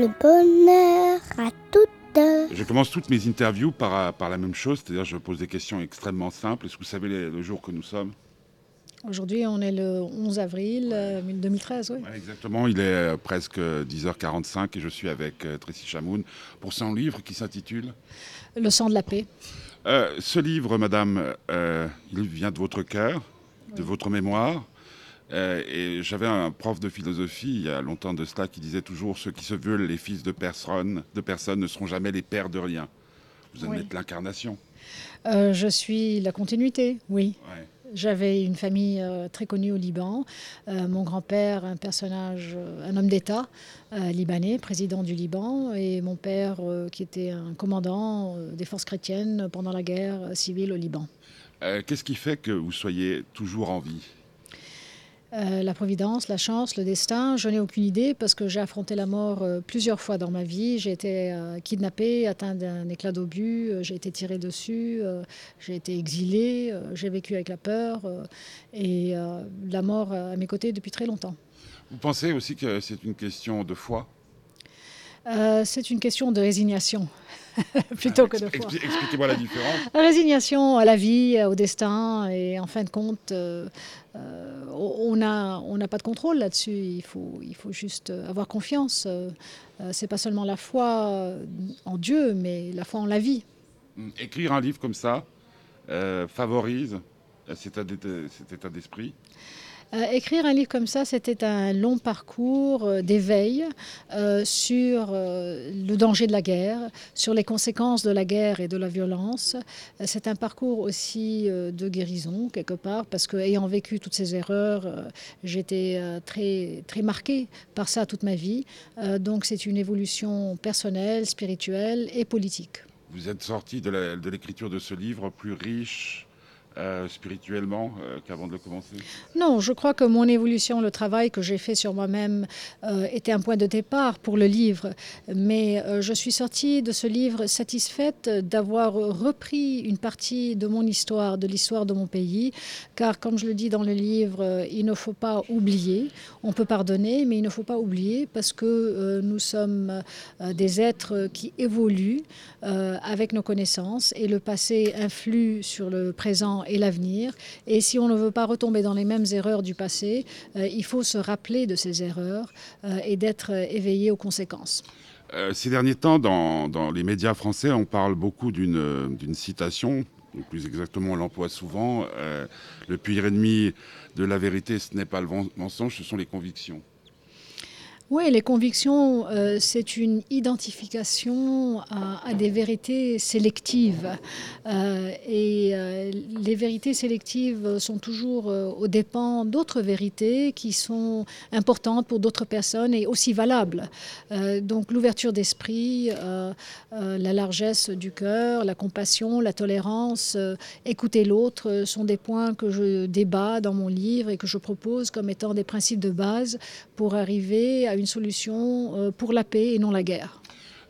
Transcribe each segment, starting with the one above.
le bonheur à toutes. Je commence toutes mes interviews par, par la même chose, c'est-à-dire je pose des questions extrêmement simples. Est-ce que vous savez le jour que nous sommes? Aujourd'hui, on est le 11 avril 2013, oui. exactement, il est euh, presque 10h45 et je suis avec euh, Tracy Chamoun pour son livre qui s'intitule Le sang de la paix. Euh, ce livre, madame, il vient de votre cœur, de votre mémoire. Et j'avais un prof de philosophie il y a longtemps de cela qui disait toujours ceux qui se veulent les fils de personne, de personne ne seront jamais les pères de rien. Vous en êtes l'incarnation. je suis la continuité, oui. J'avais une famille euh, très connue au Liban. Euh, mon grand-père, un personnage, euh, un homme d'État libanais, président du Liban, et mon père qui était un commandant des forces chrétiennes pendant la guerre civile au Liban. Qu'est-ce qui fait que vous soyez toujours en vie? Euh, la providence, la chance, le destin, je n'ai aucune idée parce que j'ai affronté la mort euh, plusieurs fois dans ma vie. J'ai été euh, kidnappée, atteinte d'un éclat d'obus, j'ai été tirée dessus, j'ai été exilée, j'ai vécu avec la peur et la mort à mes côtés depuis très longtemps. Vous pensez aussi que c'est une question de foi? C'est une question de résignation. plutôt que de foi. Expliquez-moi la différence. résignation à la vie, au destin, et en fin de compte, euh, euh, on n'a on pas de contrôle là-dessus. Il faut, il faut juste avoir confiance. Euh, c'est pas seulement la foi en Dieu, mais la foi en la vie. Hum, écrire un livre comme ça favorise cet état d'esprit? Euh, écrire un livre comme ça, c'était un long parcours euh, d'éveil euh, sur le danger de la guerre, sur les conséquences de la guerre et de la violence. c'est un parcours aussi de guérison, quelque part, parce que ayant vécu toutes ces erreurs, j'étais très, très marquée par ça toute ma vie. donc c'est une évolution personnelle, spirituelle et politique. Vous êtes sorti de l'écriture de ce livre plus riche, euh, spirituellement euh, qu'avant de le commencer Non, je crois que mon évolution, le travail que j'ai fait sur moi-même euh, était un point de départ pour le livre. Mais je suis sortie de ce livre satisfaite d'avoir repris une partie de mon histoire, de l'histoire de mon pays. Car comme je le dis dans le livre, il ne faut pas oublier. On peut pardonner, mais il ne faut pas oublier parce que nous sommes des êtres qui évoluent avec nos connaissances et le passé influe sur le présent et l'avenir. Et si on ne veut pas retomber dans les mêmes erreurs du passé, euh, il faut se rappeler de ces erreurs euh, et d'être éveillé aux conséquences. Euh, ces derniers temps, dans, les médias français, on parle beaucoup d'une citation, ou plus exactement on l'emploie souvent, le pire ennemi de la vérité, ce n'est pas le mensonge, ce sont les convictions. Oui, les convictions, euh, c'est une identification à, des vérités sélectives. Euh, et euh, les vérités sélectives sont toujours aux dépens d'autres vérités qui sont importantes pour d'autres personnes et aussi valables. donc l'ouverture d'esprit, la largesse du cœur, la compassion, la tolérance, écouter l'autre sont des points que je débat dans mon livre et que je propose comme étant des principes de base pour arriver à une solution euh, pour la paix et non la guerre.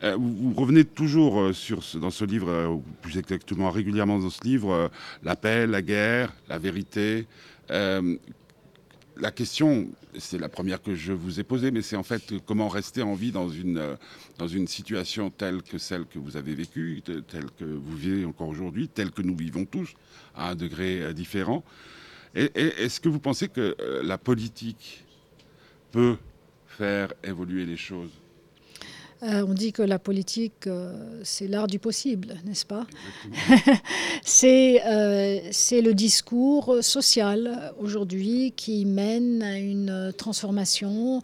Euh, vous, revenez toujours euh, sur dans ce livre, ou plus exactement régulièrement dans ce livre, la paix, la guerre, la vérité. la question, c'est la première que je vous ai posée, mais c'est en fait comment rester en vie dans une, dans une situation telle que celle que vous avez vécue, telle que vous vivez encore aujourd'hui, telle que nous vivons tous, à un degré différent. Est-ce que vous pensez que la politique peut faire évoluer les choses. Euh, on dit que la politique, euh, c'est l'art du possible, n'est-ce pas? C'est euh, c'est le discours social aujourd'hui qui mène à une transformation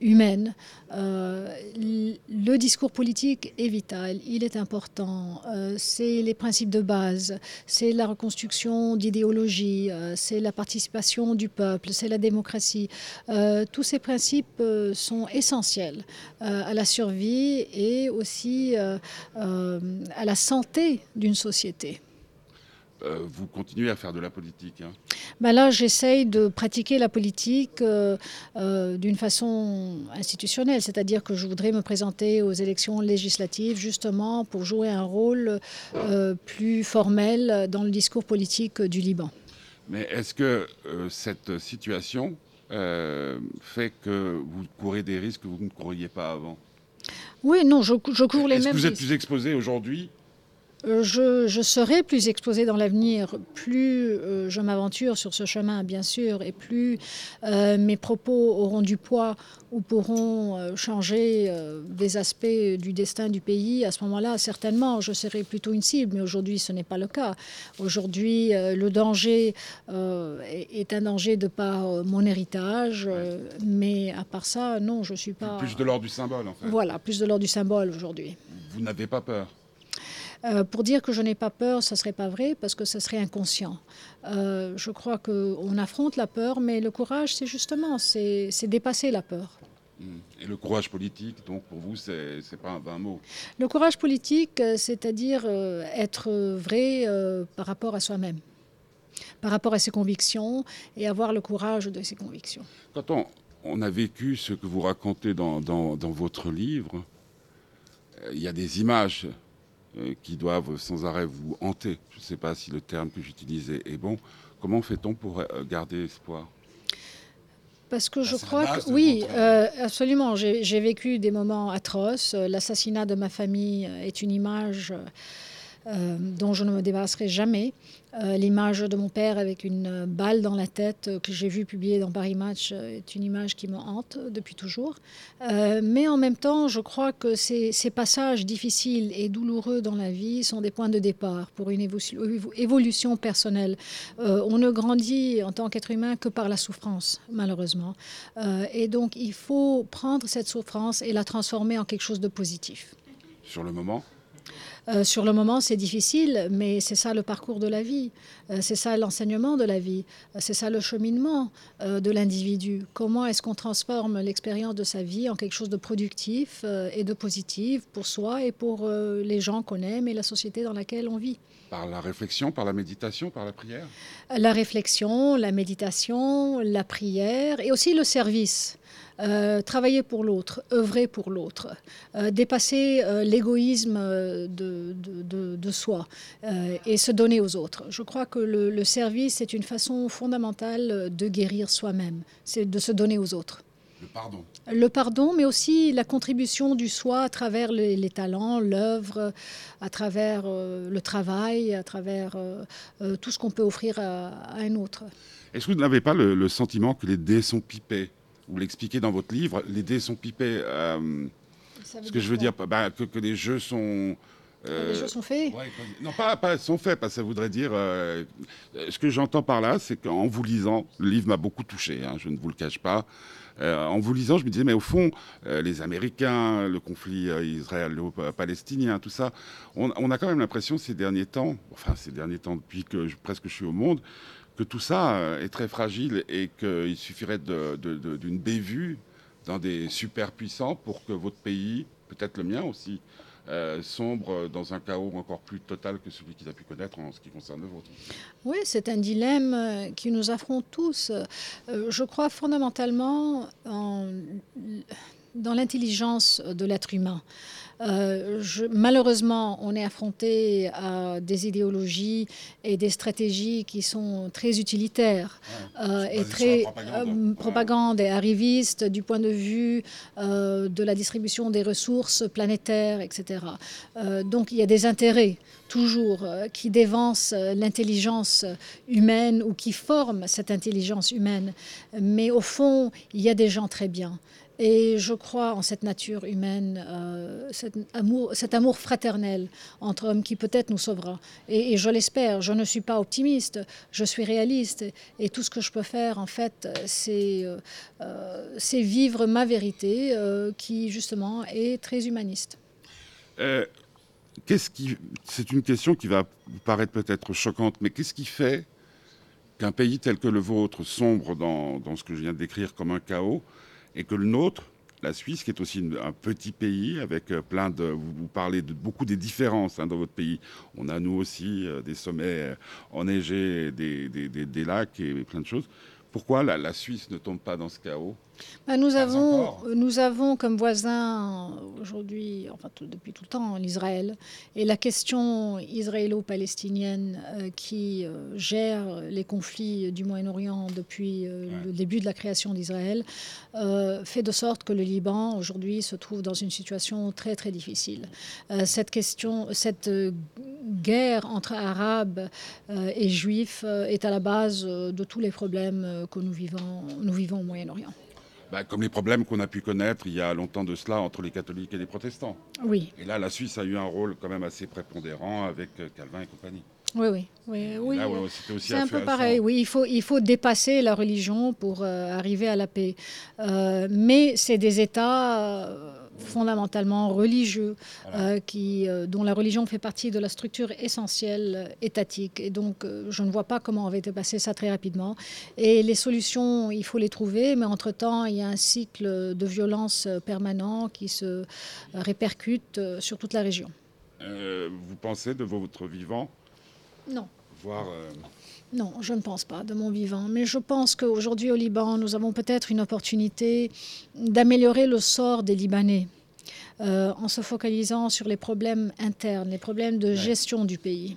humaine. le discours politique est vital, il est important. c'est les principes de base, c'est la reconstruction d'idéologie, c'est la participation du peuple, c'est la démocratie. tous ces principes sont essentiels à la survie vie et aussi euh, euh, à la santé d'une société. Euh, vous continuez à faire de la politique hein. Ben Là, j'essaye de pratiquer la politique d'une façon institutionnelle, c'est-à-dire que je voudrais me présenter aux élections législatives justement pour jouer un rôle plus formel dans le discours politique du Liban. Mais est-ce que cette situation fait que vous courez des risques que vous ne couriez pas avant? Oui, non, je, je cours les Est-ce que mêmes vous êtes plus exposé aujourd'hui Euh, je, je serai plus exposée dans l'avenir, plus euh, je m'aventure sur ce chemin, bien sûr, et plus euh, mes propos auront du poids ou pourront euh, changer euh, des aspects du destin du pays. À ce moment-là, certainement, je serai plutôt une cible, mais aujourd'hui, ce n'est pas le cas. Aujourd'hui, euh, le danger euh, est, un danger de par euh, mon héritage, euh, mais à part ça, non, je ne suis pas... Plus de l'ordre du symbole, en fait. Voilà, plus de l'ordre du symbole aujourd'hui. Vous n'avez pas peur? Euh, pour dire que je n'ai pas peur, ça ne serait pas vrai parce que ça serait inconscient. Euh, je crois qu'on affronte la peur, mais le courage, c'est justement, c'est dépasser la peur. Mm. Et le courage politique, donc pour vous, c'est c'est pas un vain mot? Le courage politique, euh, c'est-à-dire être vrai par rapport à soi-même, par rapport à ses convictions et avoir le courage de ses convictions. Quand on, on a vécu ce que vous racontez dans, dans- dans votre livre, il y a des images qui doivent sans arrêt vous hanter. Je ne sais pas si le terme que j'utilisais est bon. Comment fait-on pour euh, garder espoir? Parce que je crois que oui, euh, absolument. J'ai vécu des moments atroces. Euh, L'assassinat de ma famille euh, est une image euh, dont je ne me débarrasserai jamais. Euh, L'image de mon père avec une balle dans la tête euh, que j'ai vue publiée dans Paris Match est une image qui me hante depuis toujours. Mais en même temps, je crois que ces, passages difficiles et douloureux dans la vie sont des points de départ pour une évolution, personnelle. On ne grandit en tant qu'être humain que par la souffrance, malheureusement. Et donc, il faut prendre cette souffrance et la transformer en quelque chose de positif. Sur le moment Euh, sur le moment, c'est difficile, mais c'est ça le parcours de la vie. Euh, c'est ça l'enseignement de la vie. Euh, c'est ça le cheminement de l'individu. Comment est-ce qu'on transforme l'expérience de sa vie en quelque chose de productif et de positif pour soi et pour les gens qu'on aime et la société dans laquelle on vit? Par la réflexion, par la méditation, par la prière? La réflexion, la méditation, la prière et aussi le service. Euh, travailler pour l'autre, œuvrer pour l'autre, euh, dépasser euh, l'égoïsme de, de- de- de soi et se donner aux autres. Je crois que le, le service est une façon fondamentale de guérir soi-même, c'est de se donner aux autres. Le pardon. Le pardon, mais aussi la contribution du soi à travers les, les talents, l'œuvre, à travers euh, le travail, à travers euh, euh, tout ce qu'on peut offrir à, à un autre. Est-ce que vous n'avez pas le, le sentiment que les dés sont pipés? Vous l'expliquez dans votre livre, les dés sont pipés. euh, ce que je veux dire, bah, que, que les jeux sont... euh, Les jeux sont faits. Ouais, non, pas, pas sont faits, parce que ça voudrait dire. euh, euh, ce que j'entends par là, c'est qu'en vous lisant, le livre m'a beaucoup touché, hein, je ne vous le cache pas. Euh, en vous lisant, je me disais, mais au fond, euh, les Américains, le conflit euh, israélo-palestinien, tout ça, on, on a quand même l'impression ces derniers temps, enfin ces derniers temps depuis que je- presque je suis au monde, que tout ça euh, est très fragile et qu'il suffirait d'une bévue dans des superpuissants pour que votre pays, peut-être le mien aussi, euh, sombre dans un chaos encore plus total que celui qu'il a pu connaître en ce qui concerne le vôtre. Oui, c'est un dilemme euh, qui nous affronte tous. Je crois fondamentalement en- dans l'intelligence de l'être humain. Euh, je- malheureusement, on est affronté à des idéologies et des stratégies qui sont très utilitaires euh, et très propagande. euh, propagande et arriviste du point de vue de la distribution des ressources planétaires, etc. Donc il y a des intérêts toujours qui dévancent l'intelligence humaine ou qui forment cette intelligence humaine. Mais au fond, il y a des gens très bien. Et je crois en cette nature humaine, euh, cet, amour, fraternel entre hommes qui peut-être nous sauvera. Et, je l'espère, je ne suis pas optimiste, je suis réaliste. Et tout ce que je peux faire, en fait, c'est euh, euh, vivre ma vérité qui, justement, est très humaniste. Qu'est-ce qui, c'est une question qui va paraître peut-être choquante, mais qu'est-ce qui fait qu'un pays tel que le vôtre sombre dans, dans ce que je viens de décrire comme un chaos, et que le nôtre, la Suisse, qui est aussi un petit pays avec euh, plein de, vous, parlez de beaucoup des différences hein, dans votre pays. On a nous aussi euh, des sommets enneigés, des, des, des- lacs et plein de choses. Pourquoi la Suisse ne tombe pas dans ce chaos? Ben, nous, avons, nous avons comme voisin aujourd'hui, enfin tout- depuis tout le temps, l'Israël. Et la question israélo-palestinienne euh, qui euh, gère les conflits du Moyen-Orient depuis euh, Ouais. le début de la création d'Israël fait de sorte que le Liban aujourd'hui se trouve dans une situation très très difficile. Cette question, cette guerre entre Arabes et Juifs est à la base de tous les problèmes que nous vivons, nous vivons au Moyen-Orient. Bah, Comme les problèmes qu'on a pu connaître il y a longtemps de cela entre les catholiques et les protestants. Oui, Et là, la Suisse a eu un rôle quand même assez prépondérant avec euh, Calvin et compagnie. oui, oui. oui, oui. ouais, C'est un peu pareil, oui, il faut, il faut dépasser la religion pour euh, arriver à la paix. Euh, mais c'est des États fondamentalement religieux euh, qui, euh, dont la religion fait partie de la structure essentielle euh, étatique. Et donc, je ne vois pas comment on va dépasser ça très rapidement. Et les solutions, il faut les trouver, mais entre-temps, il y a un cycle de violence permanent qui se répercute sur toute la région. Euh, vous pensez de votre vivant Non. voir euh, Non, je ne pense pas de mon vivant. Mais je pense qu'aujourd'hui au Liban, nous avons peut-être une opportunité d'améliorer le sort des Libanais euh, en se focalisant sur les problèmes internes, les problèmes de gestion du pays.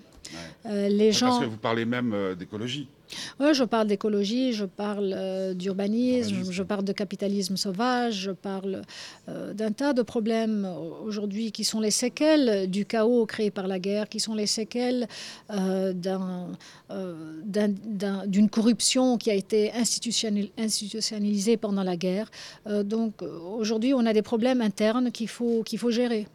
Ouais. Euh, les Parce que vous parlez même euh, d'écologie. Ouais, je parle d'écologie, je parle euh, d'urbanisme, Urbanisme. je parle de capitalisme sauvage, je parle euh, d'un tas de problèmes aujourd'hui qui sont les séquelles du chaos créé par la guerre, qui sont les séquelles euh, d'un, d'un- d'un- d'une corruption qui a été institutionnalisée pendant la guerre. Donc aujourd'hui, on a des problèmes internes qu'il faut, qu'il faut gérer.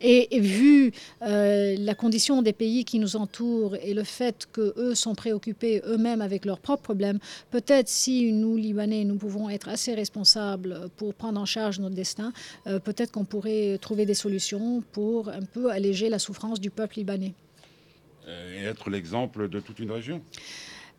Et, vu euh, la condition des pays qui nous entourent et le fait qu'eux sont préoccupés eux-mêmes avec leurs propres problèmes, peut-être si nous, Libanais, nous pouvons être assez responsables pour prendre en charge notre destin, euh, peut-être qu'on pourrait trouver des solutions pour un peu alléger la souffrance du peuple libanais. euh, et être l'exemple de toute une région.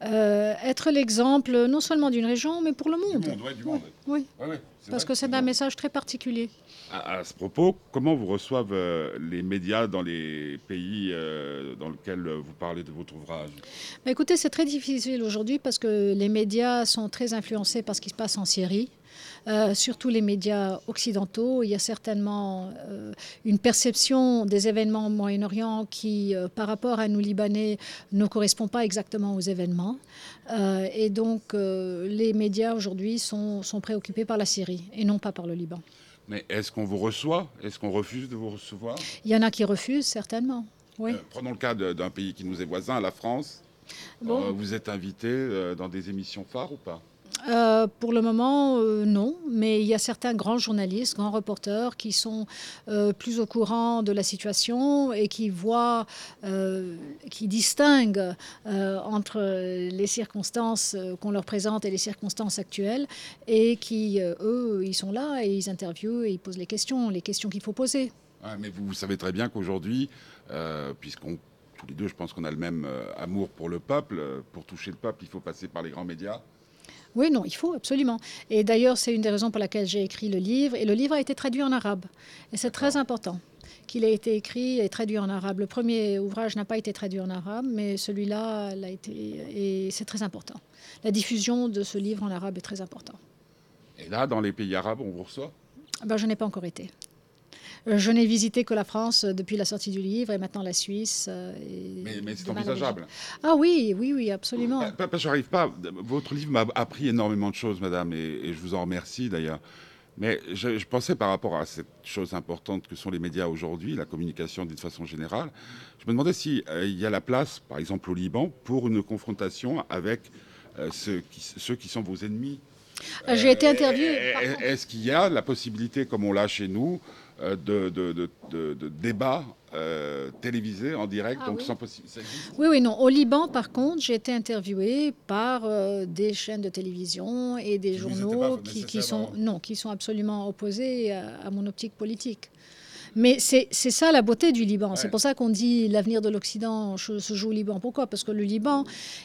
Euh, être l'exemple non seulement d'une région, mais pour le monde. Du monde, ouais, du monde. Oui, Ouais, ouais, c'est parce vrai, que c'est un message très particulier. À, à ce propos, comment vous reçoivent euh, les médias dans les pays euh, dans lesquels vous parlez de votre ouvrage? Bah, écoutez, c'est très difficile aujourd'hui parce que les médias sont très influencés par ce qui se passe en Syrie. Euh, surtout les médias occidentaux. Il y a certainement euh, une perception des événements au Moyen-Orient qui, euh, par rapport à nous Libanais, ne correspond pas exactement aux événements. Et donc, les médias aujourd'hui sont, sont préoccupés par la Syrie et non pas par le Liban. Mais est-ce qu'on vous reçoit? Est-ce qu'on refuse de vous recevoir? Il y en a qui refusent, certainement. Oui. Euh, Prenons le cas d'un pays qui nous est voisin, la France. Bon. Euh, vous êtes invité euh, dans des émissions phares ou pas? Euh, pour le moment, euh, non, mais il y a certains grands journalistes, grands reporters qui sont euh, plus au courant de la situation et qui voient, qui distinguent entre les circonstances qu'on leur présente et les circonstances actuelles et qui, eux, ils sont là et ils interviewent et ils posent les questions, les questions qu'il faut poser. Mais vous, savez très bien qu'aujourd'hui, puisqu'on tous les deux, je pense qu'on a le même amour pour le peuple, pour toucher le peuple, il faut passer par les grands médias. Oui, non, il faut absolument. Et d'ailleurs, c'est une des raisons pour laquelle j'ai écrit le livre. Et le livre a été traduit en arabe. Et c'est très important qu'il ait été écrit et traduit en arabe. Le premier ouvrage n'a pas été traduit en arabe, mais celui-là l'a été. Et c'est très important. La diffusion de ce livre en arabe est très importante. Et là, dans les pays arabes, on vous reçoit? Ah Ben, je n'ai pas encore été. Euh, Je n'ai visité que la France euh, depuis la sortie du livre et maintenant la Suisse. euh, et Mais, mais c'est envisageable. Ah oui, oui, oui, absolument. Pas- pas- pas- J'arrive pas. Votre livre m'a appris énormément de choses, madame, et, et je vous en remercie d'ailleurs. Mais je, je pensais par rapport à cette chose importante que sont les médias aujourd'hui, la communication d'une façon générale, je me demandais s'il y a la place, par exemple au Liban, pour une confrontation avec euh, ceux, qui, ceux qui sont vos ennemis. J'ai été Euh, contre. Est-ce qu'il y a la possibilité, comme on l'a chez nous, euh, de, de, de, de- de débats euh, télévisés en direct, Ah donc oui. sans possibilité Oui, oui, non. Au Liban, par contre, j'ai été interviewée par euh, des chaînes de télévision et des Qui journaux qui, qui sont non, qui sont absolument opposés à, à mon optique politique. Mais c'est ça la beauté du Liban. Ouais. C'est pour ça qu'on dit l'avenir de l'Occident se joue au Liban. Pourquoi? Parce que le Liban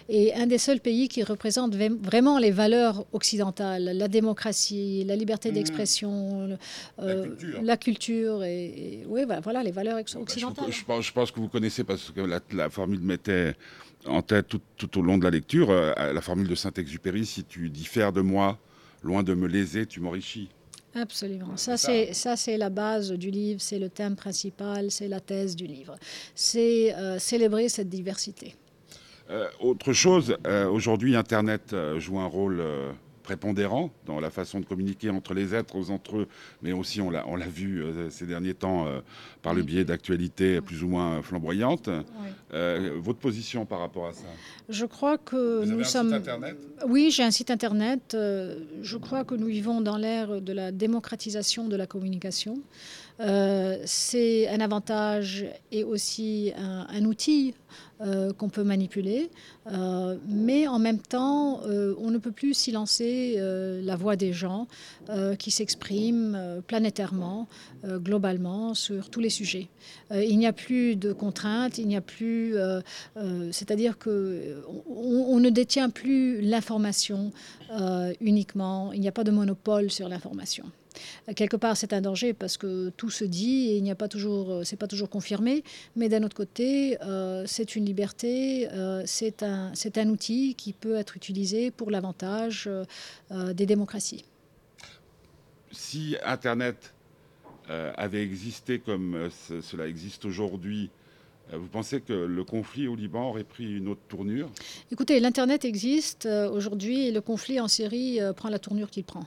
est un des seuls pays qui représente vra- vraiment les valeurs occidentales, la démocratie, la liberté Mhm. d'expression, le- euh, culture. la culture et, et- oui, voilà, voilà les valeurs Bah, occidentales. je pense, je pense que vous connaissez parce que la, la formule mettait en tête tout, tout au long de la lecture euh, la formule de Saint-Exupéry si tu diffères de moi, loin de me léser, tu m'enrichis. Absolument. Ça, c'est ça. c'est la base du livre, c'est le thème principal, c'est la thèse du livre. C'est euh, célébrer cette diversité. Euh, autre chose, euh, aujourd'hui, Internet joue un rôle prépondérant dans la façon de communiquer entre les êtres, entre eux, mais aussi, on l'a on l'a vu euh, ces derniers temps euh, par le biais d'actualités plus ou moins flamboyantes. Euh, votre position par rapport à ça? Je crois que Vous avez nous un site sommes. Internet? Oui, j'ai un site internet. Je crois que nous vivons dans l'ère de la démocratisation de la communication. Euh, c'est un avantage et aussi un, outil euh, qu'on peut manipuler, Euh, mais en même temps, on ne peut plus silencer la voix des gens qui s'expriment planétairement, globalement, sur tous les sujets. Il n'y a plus de contraintes, il n'y a plus, c'est-à-dire que on, on ne détient plus l'information uniquement. Il n'y a pas de monopole sur l'information. Quelque part, c'est un danger parce que tout se dit et il n'y a pas toujours, euh, c'est pas toujours confirmé. Mais d'un autre côté, euh, c'est une liberté, euh, c'est un, c'est un outil qui peut être utilisé pour l'avantage euh, des démocraties. si Internet avait existé comme ce- cela existe aujourd'hui, vous pensez que le conflit au Liban aurait pris une autre tournure? Écoutez, l'Internet existe aujourd'hui et le conflit en Syrie prend la tournure qu'il prend.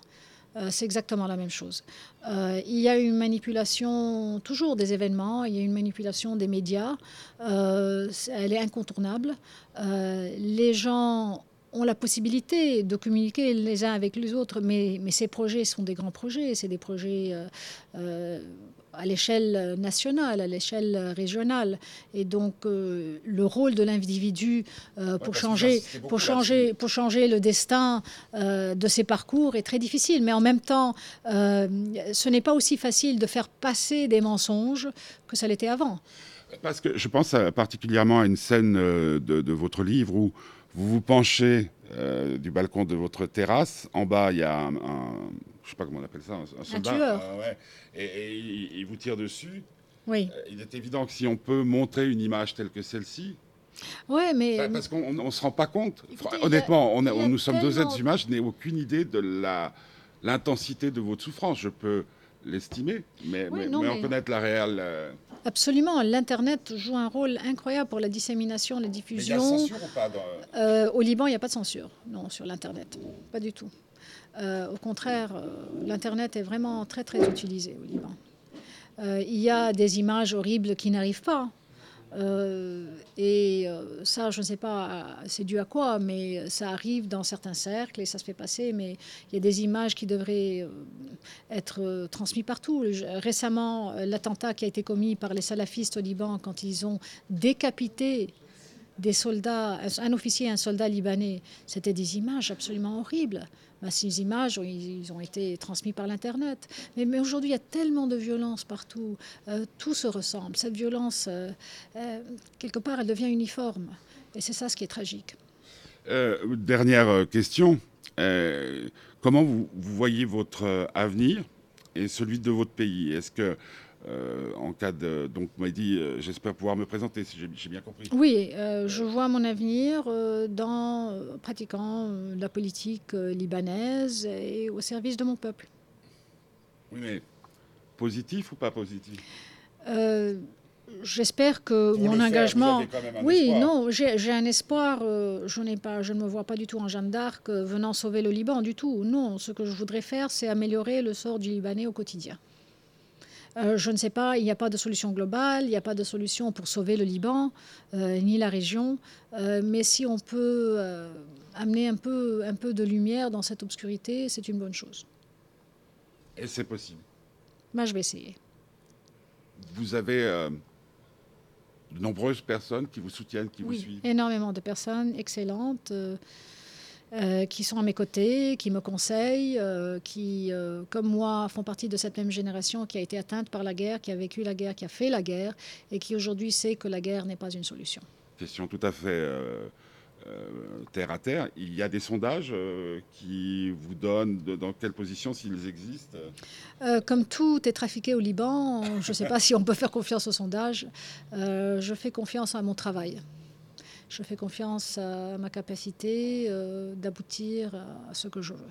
Euh, c'est exactement la même chose. Euh, il y a une manipulation toujours des événements, il y a une manipulation des médias, euh, elle est incontournable. Les gens ont la possibilité de communiquer les uns avec les autres, mais, mais ces projets sont des grands projets, c'est des projets à l'échelle nationale, à l'échelle régionale. Et donc, euh, le rôle de l'individu euh, pour, changer, pour, changer, pour changer le destin euh, de ses parcours est très difficile. Mais en même temps, euh, ce n'est pas aussi facile de faire passer des mensonges que ça l'était avant. Parce que je pense particulièrement à une scène de, de votre livre où vous vous penchez euh, du balcon de votre terrasse. En bas, il y a un, un- je sais pas comment on appelle ça, un, un soldat. tueur. euh, ouais. et, et il, il vous tire dessus. Oui, Euh, Il est évident que si on peut montrer une image telle que celle-ci, ouais, mais bah, parce qu'on ne se rend pas compte. Écoutez, a- Honnêtement, on, a- nous sommes deux êtres humains. Je n'ai aucune idée de la l'intensité de votre souffrance. Je peux l'estimer, mais, Oui, mais, non, mais en mais- connaître la réelle. euh, absolument, l'Internet joue un rôle incroyable pour la dissémination, la Mais il y a diffusion. censure ou pas dans- Euh, au Liban, il n'y a pas de censure, non, sur l'Internet. Pas du tout. Euh, au contraire, l'Internet est vraiment très, très utilisé au Liban. Il y a des images horribles qui n'arrivent pas. Euh, et euh, ça, je ne sais pas, c'est dû à quoi, mais ça arrive dans certains cercles et ça se fait passer. Mais il y a des images qui devraient euh, être transmises partout. Récemment, l'attentat qui a été commis par les salafistes au Liban quand ils ont décapité des soldats, un, officier et un soldat libanais, c'était des images absolument horribles. Ben, ces images, ont été transmises par l'Internet. Mais, aujourd'hui, il y a tellement de violence partout. Euh, tout se ressemble. Cette violence, euh, euh, quelque part, elle devient uniforme. Et c'est ça ce qui est tragique. Dernière question. Comment vous, vous voyez votre avenir et celui de votre pays? Est-ce que, euh, en cas de. Donc, m'avez dit, euh, j'espère pouvoir me présenter, si j'ai bien compris. Oui, euh, je vois mon avenir dans pratiquant la politique libanaise et au service de mon peuple. Oui, mais positif ou pas positif? J'espère que mon engagement. vous avez quand même un Oui, espoir. non, j'ai j'ai un espoir. euh, je, n'ai pas, je ne me vois pas du tout en Jeanne d'Arc euh, venant sauver le Liban, du tout. Non, ce que je voudrais faire, c'est améliorer le sort du Libanais au quotidien. Euh, je ne sais pas, il n'y a pas de solution globale, il n'y a pas de solution pour sauver le Liban, euh, ni la région. Euh, mais si on peut amener un peu, un peu de lumière dans cette obscurité, c'est une bonne chose. Et c'est possible. Moi, je vais essayer. Vous avez de nombreuses personnes qui vous soutiennent, qui vous suivent. énormément de personnes excellentes. Euh, qui sont à mes côtés, qui me conseillent, euh, qui, euh, comme moi, font partie de cette même génération qui a été atteinte par la guerre, qui a vécu la guerre, qui a fait la guerre et qui aujourd'hui sait que la guerre n'est pas une solution. Question tout à fait terre à terre. Il y a des sondages euh, qui vous donnent de- dans quelle position, s'ils existent? Euh, comme tout est trafiqué au Liban, je ne sais pas si on peut faire confiance aux sondages. Euh, je fais confiance à mon travail. Je fais confiance à ma capacité euh, d'aboutir à ce que je veux.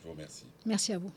Je vous remercie. Merci à vous.